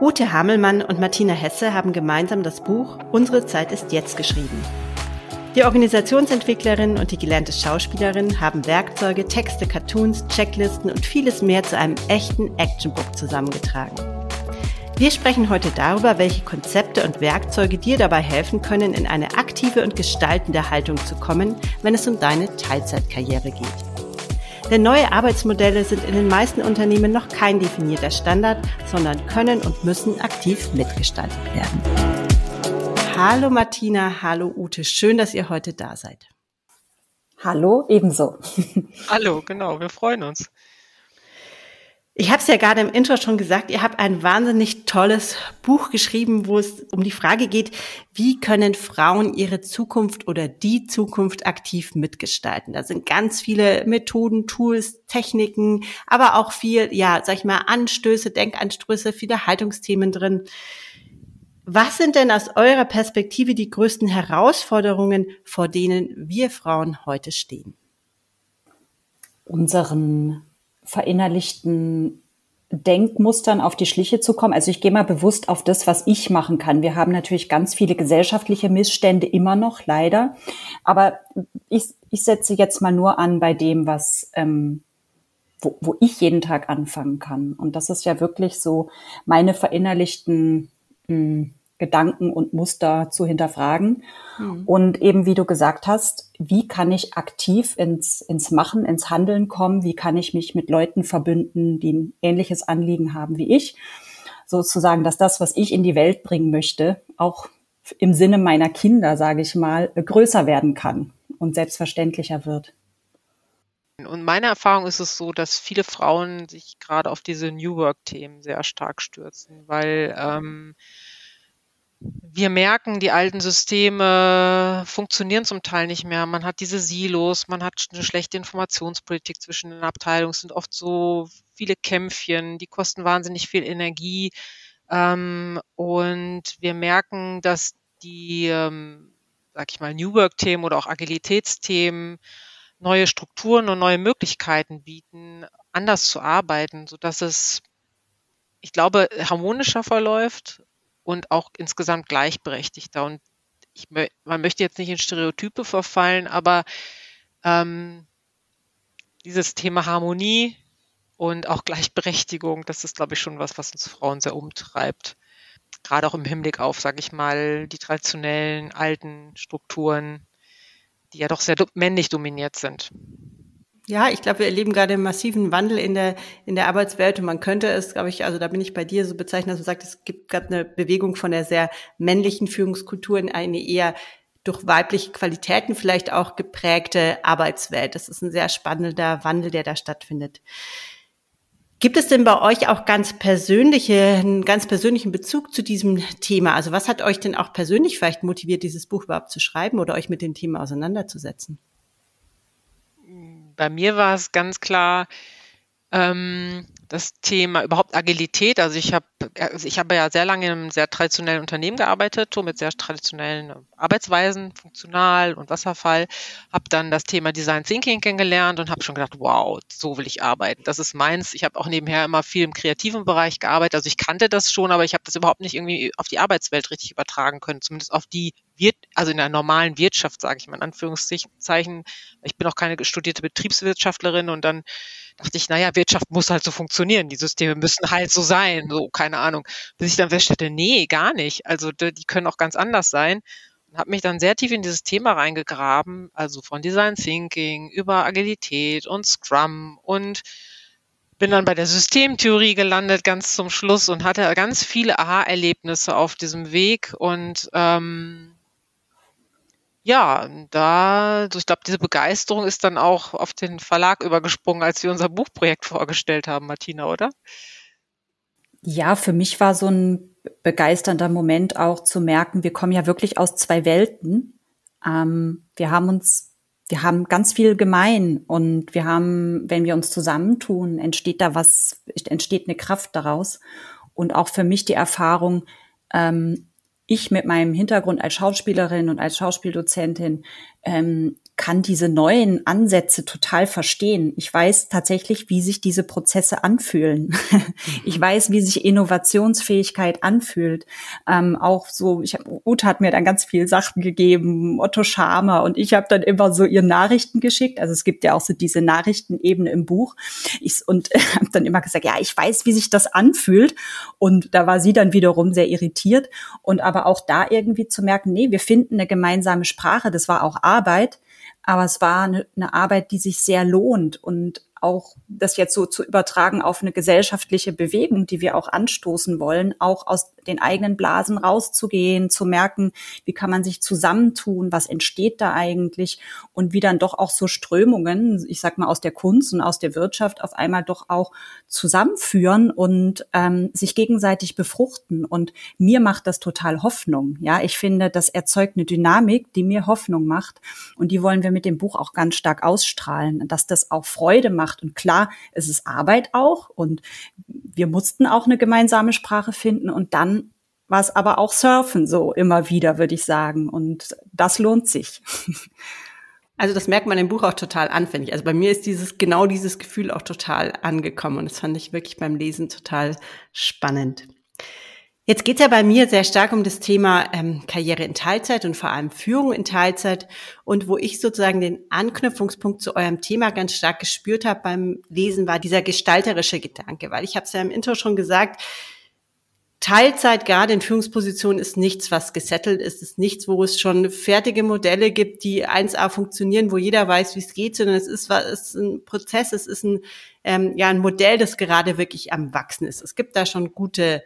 Ute Hamelmann und Martina Hesse haben gemeinsam das Buch Unsere Zeit ist jetzt geschrieben. Die Organisationsentwicklerin und die gelernte Schauspielerin haben Werkzeuge, Texte, Cartoons, Checklisten und vieles mehr zu einem echten Actionbook zusammengetragen. Wir sprechen heute darüber, welche Konzepte und Werkzeuge dir dabei helfen können, in eine aktive und gestaltende Haltung zu kommen, wenn es um deine Teilzeitkarriere geht. Denn neue Arbeitsmodelle sind in den meisten Unternehmen noch kein definierter Standard, sondern können und müssen aktiv mitgestaltet werden. Hallo Martina, hallo Ute, schön, dass ihr heute da seid. Hallo, ebenso. Hallo, genau, wir freuen uns. Ich habe es ja gerade im Intro schon gesagt, ihr habt ein wahnsinnig tolles Buch geschrieben, wo es um die Frage geht, wie können Frauen ihre Zukunft oder die Zukunft aktiv mitgestalten. Da sind ganz viele Methoden, Tools, Techniken, aber auch viel, ja, sag ich mal, Anstöße, Denkanstöße, viele Haltungsthemen drin. Was sind denn aus eurer Perspektive die größten Herausforderungen, vor denen wir Frauen heute stehen? Unseren verinnerlichten Denkmustern auf die Schliche zu kommen. Also ich gehe mal bewusst auf das, was ich machen kann. Wir haben natürlich ganz viele gesellschaftliche Missstände immer noch, leider. Aber ich, ich setze jetzt mal nur an bei dem, was ähm, wo, wo ich jeden Tag anfangen kann. Und das ist ja wirklich so meine verinnerlichten mh, hm, Gedanken und Muster zu hinterfragen. Mhm. Und eben, wie du gesagt hast, wie kann ich aktiv ins, ins Machen, ins Handeln kommen? Wie kann ich mich mit Leuten verbünden, die ein ähnliches Anliegen haben wie ich? Sozusagen, dass das, was ich in die Welt bringen möchte, auch im Sinne meiner Kinder, sage ich mal, größer werden kann und selbstverständlicher wird. Und meine Erfahrung ist es so, dass viele Frauen sich gerade auf diese New Work-Themen sehr stark stürzen, weil ähm, wir merken, die alten Systeme funktionieren zum Teil nicht mehr. Man hat diese Silos, man hat eine schlechte Informationspolitik zwischen den Abteilungen. Es sind oft so viele Kämpfchen, die kosten wahnsinnig viel Energie. Ähm, und wir merken, dass die, ähm, sag ich mal, New Work-Themen oder auch Agilitätsthemen neue Strukturen und neue Möglichkeiten bieten, anders zu arbeiten, so dass es, ich glaube, harmonischer verläuft und auch insgesamt gleichberechtigter. Und ich, man möchte jetzt nicht in Stereotype verfallen, aber ähm, dieses Thema Harmonie und auch Gleichberechtigung, das ist, glaube ich, schon was, was uns Frauen sehr umtreibt. Gerade auch im Hinblick auf, sage ich mal, die traditionellen alten Strukturen, die ja doch sehr männlich dominiert sind. Ja, ich glaube, wir erleben gerade einen massiven Wandel in der, in der Arbeitswelt und man könnte es, glaube ich, also da bin ich bei dir so bezeichnen, dass du sagst, es gibt gerade eine Bewegung von der sehr männlichen Führungskultur in eine eher durch weibliche Qualitäten vielleicht auch geprägte Arbeitswelt. Das ist ein sehr spannender Wandel, der da stattfindet. Gibt es denn bei euch auch ganz persönliche, einen ganz persönlichen Bezug zu diesem Thema? Also was hat euch denn auch persönlich vielleicht motiviert, dieses Buch überhaupt zu schreiben oder euch mit dem Thema auseinanderzusetzen? Bei mir war es ganz klar ähm, das Thema überhaupt Agilität. Also ich habe also ich habe ja sehr lange in einem sehr traditionellen Unternehmen gearbeitet, so mit sehr traditionellen Arbeitsweisen, funktional und Wasserfall. Habe dann das Thema Design Thinking kennengelernt und habe schon gedacht, wow, so will ich arbeiten. Das ist meins. Ich habe auch nebenher immer viel im kreativen Bereich gearbeitet. Also ich kannte das schon, aber ich habe das überhaupt nicht irgendwie auf die Arbeitswelt richtig übertragen können, zumindest auf die wird, also in der normalen Wirtschaft, sage ich mal in Anführungszeichen. Ich bin auch keine studierte Betriebswirtschaftlerin und dann dachte ich, naja, Wirtschaft muss halt so funktionieren, die Systeme müssen halt so sein, so, keine Ahnung. Bis ich dann feststellte, nee, gar nicht. Also die können auch ganz anders sein. Und habe mich dann sehr tief in dieses Thema reingegraben, also von Design Thinking über Agilität und Scrum und bin dann bei der Systemtheorie gelandet ganz zum Schluss und hatte ganz viele Aha-Erlebnisse auf diesem Weg und ähm, ja, da, also ich glaube, diese Begeisterung ist dann auch auf den Verlag übergesprungen, als wir unser Buchprojekt vorgestellt haben, Martina, oder? Ja, für mich war so ein begeisternder Moment auch zu merken, wir kommen ja wirklich aus zwei Welten. Ähm, wir haben uns, wir haben ganz viel gemein und wir haben, wenn wir uns zusammentun, entsteht da was, entsteht eine Kraft daraus. Und auch für mich die Erfahrung, ähm, ich mit meinem Hintergrund als Schauspielerin und als Schauspieldozentin ähm, kann diese neuen Ansätze total verstehen. Ich weiß tatsächlich, wie sich diese Prozesse anfühlen. ich mhm. weiß, wie sich Innovationsfähigkeit anfühlt. Ähm, auch so, ich Ute hat mir dann ganz viel Sachen gegeben, Otto Schamer und ich habe dann immer so ihr Nachrichten geschickt. Also es gibt ja auch so diese Nachrichtenebene im Buch. Ich, und habe dann immer gesagt, ja, ich weiß, wie sich das anfühlt. Und da war sie dann wiederum sehr irritiert. Und aber auch da irgendwie zu merken, nee, wir finden eine gemeinsame Sprache. Das war auch Arbeit aber es war eine, eine Arbeit, die sich sehr lohnt und auch das jetzt so zu übertragen auf eine gesellschaftliche Bewegung, die wir auch anstoßen wollen, auch aus den eigenen Blasen rauszugehen, zu merken, wie kann man sich zusammentun, was entsteht da eigentlich und wie dann doch auch so Strömungen, ich sag mal aus der Kunst und aus der Wirtschaft auf einmal doch auch zusammenführen und ähm, sich gegenseitig befruchten. Und mir macht das total Hoffnung. Ja, ich finde, das erzeugt eine Dynamik, die mir Hoffnung macht und die wollen wir mit dem Buch auch ganz stark ausstrahlen, dass das auch Freude macht. Und klar, es ist Arbeit auch und wir mussten auch eine gemeinsame Sprache finden und dann war es aber auch Surfen so immer wieder, würde ich sagen. Und das lohnt sich. Also das merkt man im Buch auch total anfällig. Also bei mir ist dieses genau dieses Gefühl auch total angekommen und das fand ich wirklich beim Lesen total spannend. Jetzt geht es ja bei mir sehr stark um das Thema ähm, Karriere in Teilzeit und vor allem Führung in Teilzeit. Und wo ich sozusagen den Anknüpfungspunkt zu eurem Thema ganz stark gespürt habe beim Lesen, war dieser gestalterische Gedanke. Weil ich habe es ja im Intro schon gesagt, Teilzeit gerade in Führungspositionen ist nichts, was gesettelt ist, ist nichts, wo es schon fertige Modelle gibt, die 1a funktionieren, wo jeder weiß, wie es geht, sondern es ist, es ist ein Prozess, es ist ein, ähm, ja, ein Modell, das gerade wirklich am Wachsen ist. Es gibt da schon gute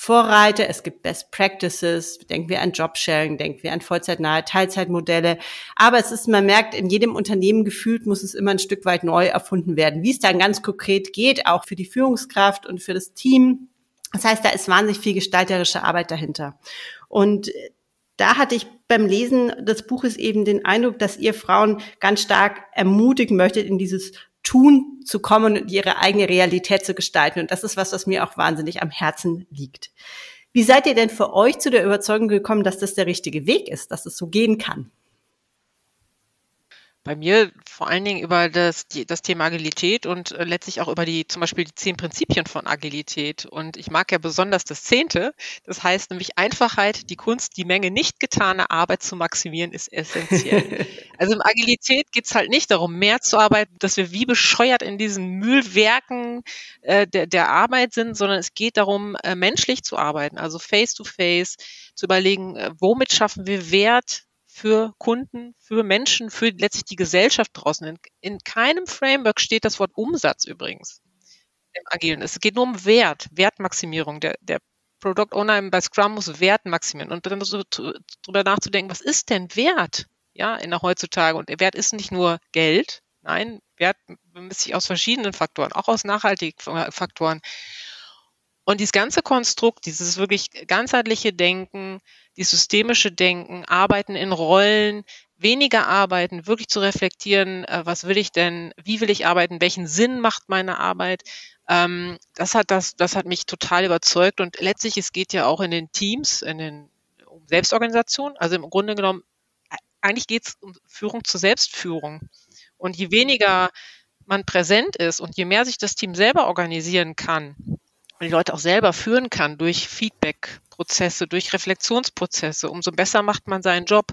Vorreiter, es gibt Best Practices, denken wir an Jobsharing, denken wir an vollzeitnahe Teilzeitmodelle. Aber es ist, man merkt, in jedem Unternehmen gefühlt muss es immer ein Stück weit neu erfunden werden. Wie es dann ganz konkret geht, auch für die Führungskraft und für das Team. Das heißt, da ist wahnsinnig viel gestalterische Arbeit dahinter. Und da hatte ich beim Lesen des Buches eben den Eindruck, dass ihr Frauen ganz stark ermutigen möchtet, in dieses Tun zu kommen und ihre eigene Realität zu gestalten. Und das ist was, was mir auch wahnsinnig am Herzen liegt. Wie seid ihr denn für euch zu der Überzeugung gekommen, dass das der richtige Weg ist, dass es so gehen kann? Bei mir vor allen Dingen über das, die, das Thema Agilität und äh, letztlich auch über die zum Beispiel die zehn Prinzipien von Agilität. Und ich mag ja besonders das zehnte. Das heißt nämlich Einfachheit, die Kunst, die Menge nicht getane Arbeit zu maximieren, ist essentiell. also in Agilität geht's halt nicht darum, mehr zu arbeiten, dass wir wie bescheuert in diesen Mühlwerken äh, der, der Arbeit sind, sondern es geht darum, äh, menschlich zu arbeiten, also face to face, zu überlegen, äh, womit schaffen wir Wert für Kunden, für Menschen, für letztlich die Gesellschaft draußen. In, in keinem Framework steht das Wort Umsatz übrigens im Agilen. Es geht nur um Wert, Wertmaximierung. Der, der Product Owner bei Scrum muss Wert maximieren und dann so drüber nachzudenken, was ist denn Wert? Ja, in der heutzutage. Und der Wert ist nicht nur Geld. Nein, Wert bemisst sich aus verschiedenen Faktoren, auch aus nachhaltigen Faktoren. Und dieses ganze Konstrukt, dieses wirklich ganzheitliche Denken, die systemische Denken, Arbeiten in Rollen, weniger arbeiten, wirklich zu reflektieren, äh, was will ich denn, wie will ich arbeiten, welchen Sinn macht meine Arbeit. Ähm, das hat das, das hat mich total überzeugt und letztlich es geht ja auch in den Teams, in den um Selbstorganisation. Also im Grunde genommen eigentlich geht es um Führung zur Selbstführung. Und je weniger man präsent ist und je mehr sich das Team selber organisieren kann, die Leute auch selber führen kann durch Feedback-Prozesse, durch Reflexionsprozesse, umso besser macht man seinen Job.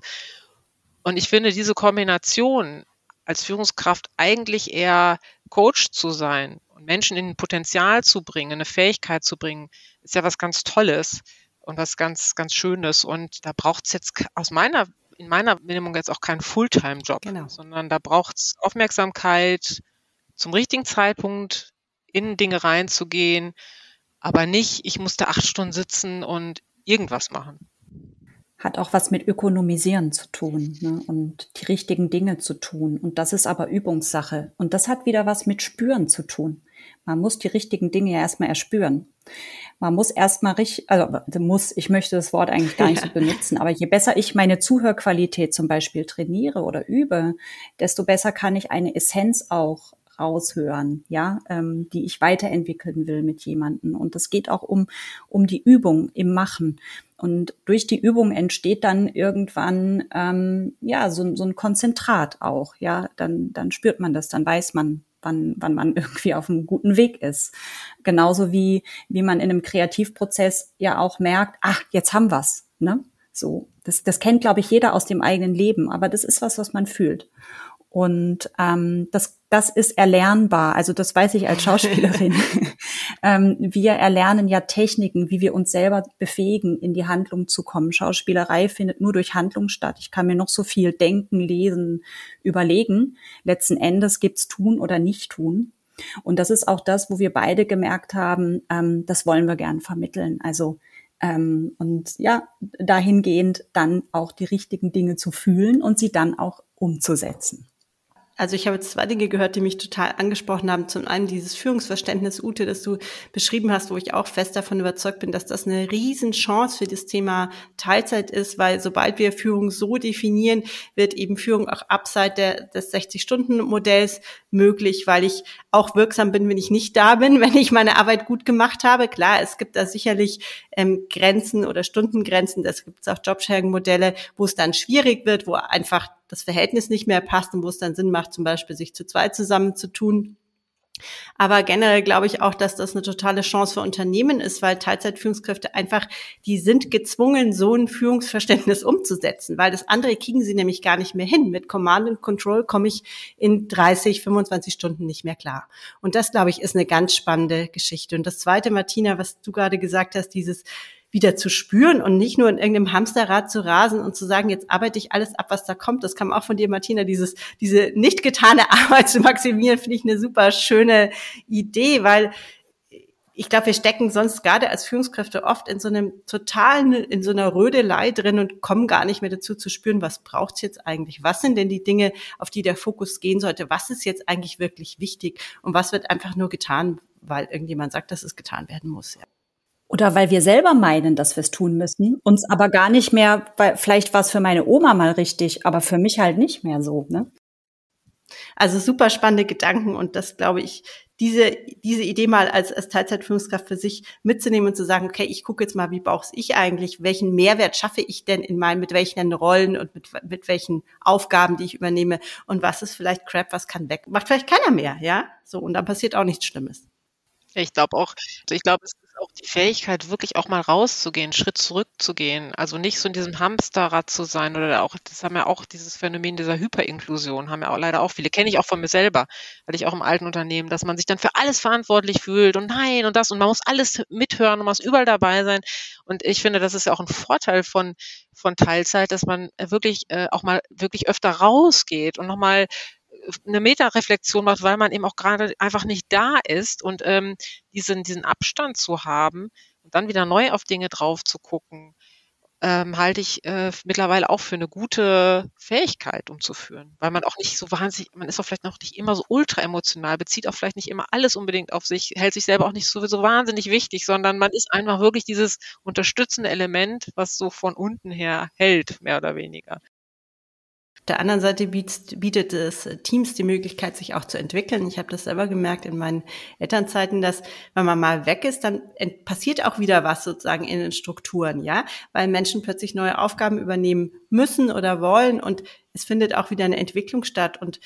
Und ich finde diese Kombination als Führungskraft eigentlich eher Coach zu sein und Menschen in ein Potenzial zu bringen, eine Fähigkeit zu bringen, ist ja was ganz Tolles und was ganz, ganz Schönes. Und da braucht es jetzt aus meiner, in meiner Minimum jetzt auch keinen Fulltime-Job, genau. sondern da braucht es Aufmerksamkeit zum richtigen Zeitpunkt in Dinge reinzugehen aber nicht, ich musste acht Stunden sitzen und irgendwas machen. Hat auch was mit Ökonomisieren zu tun ne? und die richtigen Dinge zu tun. Und das ist aber Übungssache. Und das hat wieder was mit Spüren zu tun. Man muss die richtigen Dinge ja erstmal erspüren. Man muss erstmal richtig, also muss, ich möchte das Wort eigentlich gar nicht so benutzen, aber je besser ich meine Zuhörqualität zum Beispiel trainiere oder übe, desto besser kann ich eine Essenz auch raushören, ja, ähm, die ich weiterentwickeln will mit jemanden. Und es geht auch um, um die Übung im Machen. Und durch die Übung entsteht dann irgendwann ähm, ja so, so ein Konzentrat auch. Ja, dann dann spürt man das, dann weiß man, wann, wann man irgendwie auf einem guten Weg ist. Genauso wie wie man in einem Kreativprozess ja auch merkt, ach jetzt haben wir's. Ne? So, das das kennt glaube ich jeder aus dem eigenen Leben, aber das ist was, was man fühlt. Und ähm, das, das ist erlernbar. Also das weiß ich als Schauspielerin. ähm, wir erlernen ja Techniken, wie wir uns selber befähigen, in die Handlung zu kommen. Schauspielerei findet nur durch Handlung statt. Ich kann mir noch so viel denken, lesen, überlegen. Letzten Endes gibt's tun oder nicht tun. Und das ist auch das, wo wir beide gemerkt haben, ähm, das wollen wir gern vermitteln. Also ähm, und ja, dahingehend dann auch die richtigen Dinge zu fühlen und sie dann auch umzusetzen. Also ich habe jetzt zwei Dinge gehört, die mich total angesprochen haben. Zum einen dieses Führungsverständnis, Ute, das du beschrieben hast, wo ich auch fest davon überzeugt bin, dass das eine Riesenchance für das Thema Teilzeit ist, weil sobald wir Führung so definieren, wird eben Führung auch abseits der, des 60-Stunden-Modells möglich, weil ich auch wirksam bin, wenn ich nicht da bin, wenn ich meine Arbeit gut gemacht habe. Klar, es gibt da sicherlich ähm, Grenzen oder Stundengrenzen, das gibt es auch Jobsharing-Modelle, wo es dann schwierig wird, wo einfach das Verhältnis nicht mehr passt und wo es dann Sinn macht, zum Beispiel sich zu zweit zusammenzutun. Aber generell glaube ich auch, dass das eine totale Chance für Unternehmen ist, weil Teilzeitführungskräfte einfach, die sind gezwungen, so ein Führungsverständnis umzusetzen, weil das andere kriegen sie nämlich gar nicht mehr hin. Mit Command and Control komme ich in 30, 25 Stunden nicht mehr klar. Und das, glaube ich, ist eine ganz spannende Geschichte. Und das zweite, Martina, was du gerade gesagt hast, dieses wieder zu spüren und nicht nur in irgendeinem Hamsterrad zu rasen und zu sagen, jetzt arbeite ich alles ab, was da kommt. Das kam auch von dir, Martina, dieses, diese nicht getane Arbeit zu maximieren, finde ich eine super schöne Idee, weil ich glaube, wir stecken sonst gerade als Führungskräfte oft in so einem totalen, in so einer Rödelei drin und kommen gar nicht mehr dazu zu spüren, was braucht's jetzt eigentlich? Was sind denn die Dinge, auf die der Fokus gehen sollte? Was ist jetzt eigentlich wirklich wichtig? Und was wird einfach nur getan, weil irgendjemand sagt, dass es getan werden muss? Ja. Oder weil wir selber meinen, dass wir es tun müssen, uns aber gar nicht mehr, weil vielleicht war es für meine Oma mal richtig, aber für mich halt nicht mehr so. Ne? Also super spannende Gedanken und das glaube ich, diese, diese Idee mal als, als Teilzeitführungskraft für sich mitzunehmen und zu sagen, okay, ich gucke jetzt mal, wie brauche ich eigentlich, welchen Mehrwert schaffe ich denn in meinem, mit welchen Rollen und mit, mit welchen Aufgaben, die ich übernehme und was ist vielleicht Crap, was kann weg, macht vielleicht keiner mehr, ja, so und dann passiert auch nichts Schlimmes. Ich glaube auch, ich glaube, es auch die Fähigkeit, wirklich auch mal rauszugehen, Schritt zurückzugehen. Also nicht so in diesem Hamsterrad zu sein oder auch, das haben ja auch dieses Phänomen dieser Hyperinklusion, haben ja auch leider auch viele, kenne ich auch von mir selber, weil ich auch im alten Unternehmen, dass man sich dann für alles verantwortlich fühlt und nein und das und man muss alles mithören und muss überall dabei sein. Und ich finde, das ist ja auch ein Vorteil von, von Teilzeit, dass man wirklich äh, auch mal wirklich öfter rausgeht und nochmal eine Metareflexion macht, weil man eben auch gerade einfach nicht da ist und ähm, diesen, diesen Abstand zu haben und dann wieder neu auf Dinge drauf zu gucken, ähm, halte ich äh, mittlerweile auch für eine gute Fähigkeit umzuführen, weil man auch nicht so wahnsinnig, man ist auch vielleicht noch nicht immer so ultra emotional, bezieht auch vielleicht nicht immer alles unbedingt auf sich, hält sich selber auch nicht so, so wahnsinnig wichtig, sondern man ist einfach wirklich dieses unterstützende Element, was so von unten her hält, mehr oder weniger der anderen Seite bietet, bietet es Teams die Möglichkeit, sich auch zu entwickeln. Ich habe das selber gemerkt in meinen Elternzeiten, dass wenn man mal weg ist, dann passiert auch wieder was sozusagen in den Strukturen, ja, weil Menschen plötzlich neue Aufgaben übernehmen müssen oder wollen und es findet auch wieder eine Entwicklung statt und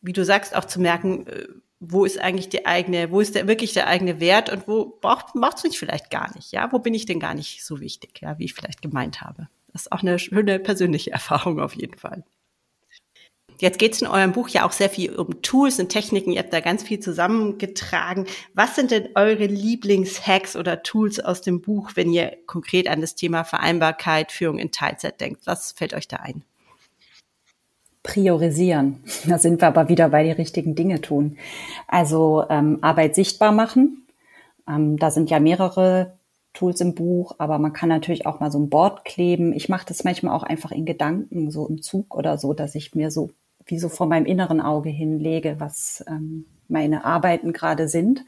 wie du sagst, auch zu merken, äh, wo ist eigentlich die eigene, wo ist der wirklich der eigene Wert und wo braucht es mich vielleicht gar nicht, ja? Wo bin ich denn gar nicht so wichtig, ja, wie ich vielleicht gemeint habe? Das ist auch eine schöne persönliche Erfahrung auf jeden Fall. Jetzt geht es in eurem Buch ja auch sehr viel um Tools und Techniken. Ihr habt da ganz viel zusammengetragen. Was sind denn eure Lieblingshacks oder Tools aus dem Buch, wenn ihr konkret an das Thema Vereinbarkeit, Führung in Teilzeit denkt? Was fällt euch da ein? Priorisieren. Da sind wir aber wieder bei die richtigen Dinge tun. Also ähm, Arbeit sichtbar machen. Ähm, da sind ja mehrere Tools im Buch, aber man kann natürlich auch mal so ein Board kleben. Ich mache das manchmal auch einfach in Gedanken, so im Zug oder so, dass ich mir so wie so vor meinem inneren Auge hinlege, was ähm, meine Arbeiten gerade sind.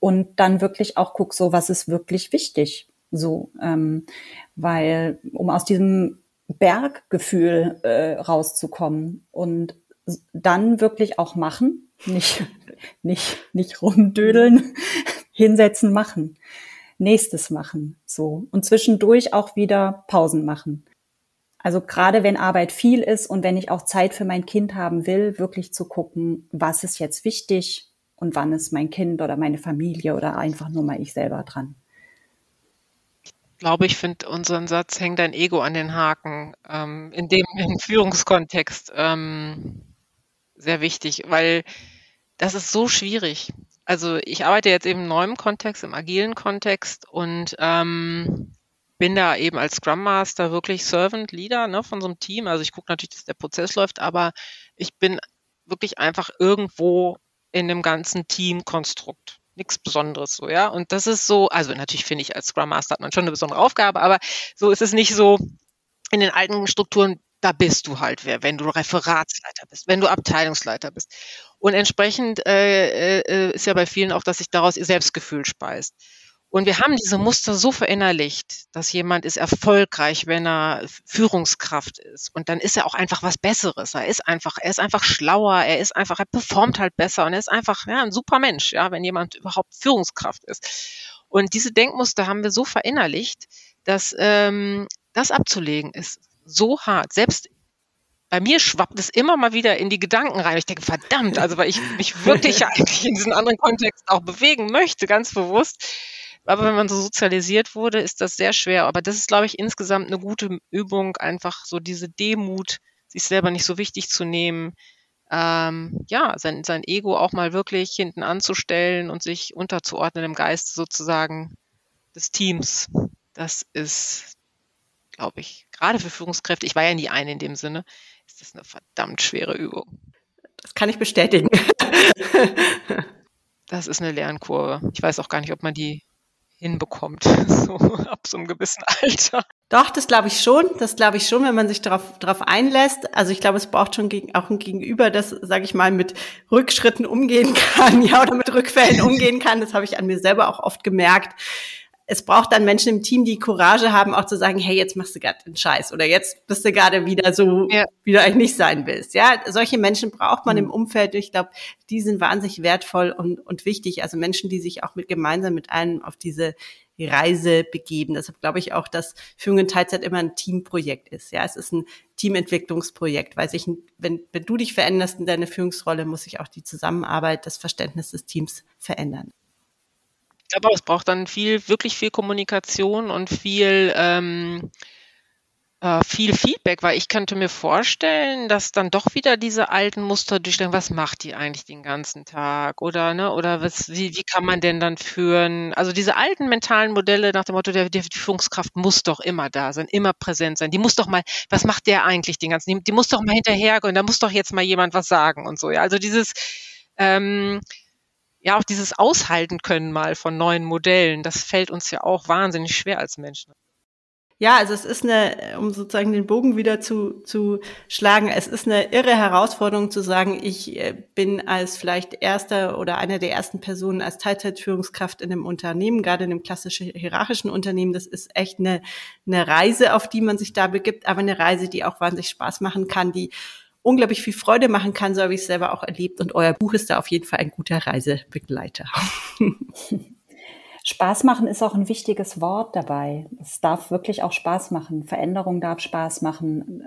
Und dann wirklich auch guck, so was ist wirklich wichtig. So, ähm, weil um aus diesem Berggefühl äh, rauszukommen und dann wirklich auch machen, nicht, nicht, nicht rumdödeln, hinsetzen, machen nächstes machen, so. Und zwischendurch auch wieder Pausen machen. Also gerade wenn Arbeit viel ist und wenn ich auch Zeit für mein Kind haben will, wirklich zu gucken, was ist jetzt wichtig und wann ist mein Kind oder meine Familie oder einfach nur mal ich selber dran. Ich glaube, ich finde unseren Satz, häng dein Ego an den Haken, ähm, in dem im Führungskontext ähm, sehr wichtig, weil das ist so schwierig. Also ich arbeite jetzt eben im neuen Kontext, im agilen Kontext und ähm, bin da eben als Scrum Master wirklich Servant Leader ne, von so einem Team. Also ich gucke natürlich, dass der Prozess läuft, aber ich bin wirklich einfach irgendwo in dem ganzen Teamkonstrukt. Nichts Besonderes so, ja. Und das ist so, also natürlich finde ich, als Scrum Master hat man schon eine besondere Aufgabe, aber so ist es nicht so in den alten Strukturen, da bist du halt wer, wenn du Referatsleiter bist, wenn du Abteilungsleiter bist. Und entsprechend äh, äh, ist ja bei vielen auch, dass sich daraus ihr Selbstgefühl speist. Und wir haben diese Muster so verinnerlicht, dass jemand ist erfolgreich, wenn er Führungskraft ist. Und dann ist er auch einfach was Besseres. Er ist einfach, er ist einfach schlauer, er ist einfach, er performt halt besser und er ist einfach ja, ein super Mensch, ja, wenn jemand überhaupt Führungskraft ist. Und diese Denkmuster haben wir so verinnerlicht, dass ähm, das abzulegen ist so hart. Selbst bei mir schwappt es immer mal wieder in die Gedanken rein. Ich denke, verdammt, also weil ich mich wirklich eigentlich in diesen anderen Kontext auch bewegen möchte, ganz bewusst aber wenn man so sozialisiert wurde, ist das sehr schwer. Aber das ist, glaube ich, insgesamt eine gute Übung, einfach so diese Demut, sich selber nicht so wichtig zu nehmen, ähm, ja, sein, sein Ego auch mal wirklich hinten anzustellen und sich unterzuordnen im Geist sozusagen des Teams. Das ist, glaube ich, gerade für Führungskräfte, ich war ja nie eine in dem Sinne, ist das eine verdammt schwere Übung. Das kann ich bestätigen. das ist eine Lernkurve. Ich weiß auch gar nicht, ob man die hinbekommt, so ab so einem gewissen Alter. Doch, das glaube ich schon. Das glaube ich schon, wenn man sich darauf darauf einlässt. Also ich glaube, es braucht schon gegen, auch ein Gegenüber, das, sage ich mal, mit Rückschritten umgehen kann, ja, oder mit Rückfällen umgehen kann. Das habe ich an mir selber auch oft gemerkt es braucht dann Menschen im Team, die Courage haben, auch zu sagen, hey, jetzt machst du gerade den Scheiß oder jetzt bist du gerade wieder so, ja. wie du eigentlich nicht sein willst. Ja, solche Menschen braucht man mhm. im Umfeld. Ich glaube, die sind wahnsinnig wertvoll und, und wichtig. Also Menschen, die sich auch mit gemeinsam mit einem auf diese Reise begeben. Deshalb glaube ich auch, dass Führung in Teilzeit immer ein Teamprojekt ist. Ja, es ist ein Teamentwicklungsprojekt, weil sich, wenn, wenn du dich veränderst in deiner Führungsrolle, muss sich auch die Zusammenarbeit, das Verständnis des Teams verändern. Ich glaube, es braucht dann viel, wirklich viel Kommunikation und viel, ähm, äh, viel Feedback, weil ich könnte mir vorstellen, dass dann doch wieder diese alten Muster durchstellen, was macht die eigentlich den ganzen Tag oder ne oder was wie, wie kann man denn dann führen? Also diese alten mentalen Modelle nach dem Motto, der, die Führungskraft muss doch immer da sein, immer präsent sein. Die muss doch mal, was macht der eigentlich den ganzen? Die, die muss doch mal hinterhergehen, da muss doch jetzt mal jemand was sagen und so. Ja, also dieses ähm, ja auch dieses Aushalten können mal von neuen Modellen, das fällt uns ja auch wahnsinnig schwer als Menschen. Ja, also es ist eine, um sozusagen den Bogen wieder zu, zu schlagen, es ist eine irre Herausforderung zu sagen, ich äh, bin als vielleicht erster oder einer der ersten Personen als Teilzeitführungskraft in einem Unternehmen, gerade in einem klassischen hierarchischen Unternehmen. Das ist echt eine, eine Reise, auf die man sich da begibt, aber eine Reise, die auch wahnsinnig Spaß machen kann, die unglaublich viel Freude machen kann, so habe ich es selber auch erlebt. Und euer Buch ist da auf jeden Fall ein guter Reisebegleiter. Spaß machen ist auch ein wichtiges Wort dabei. Es darf wirklich auch Spaß machen. Veränderung darf Spaß machen.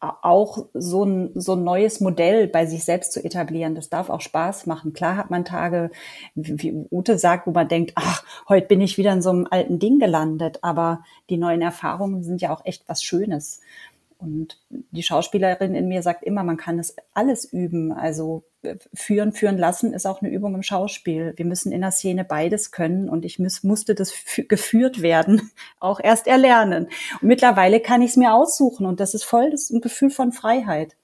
Auch so ein, so ein neues Modell bei sich selbst zu etablieren, das darf auch Spaß machen. Klar hat man Tage, wie Ute sagt, wo man denkt, ach, heute bin ich wieder in so einem alten Ding gelandet. Aber die neuen Erfahrungen sind ja auch echt was Schönes. Und die Schauspielerin in mir sagt immer, man kann es alles üben. Also äh, führen, führen lassen ist auch eine Übung im Schauspiel. Wir müssen in der Szene beides können und ich muss, musste das geführt werden, auch erst erlernen. Und mittlerweile kann ich es mir aussuchen und das ist voll das ein Gefühl von Freiheit.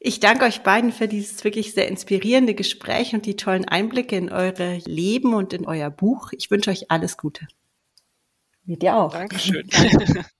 Ich danke euch beiden für dieses wirklich sehr inspirierende Gespräch und die tollen Einblicke in eure Leben und in euer Buch. Ich wünsche euch alles Gute. Mit dir auch. Dankeschön.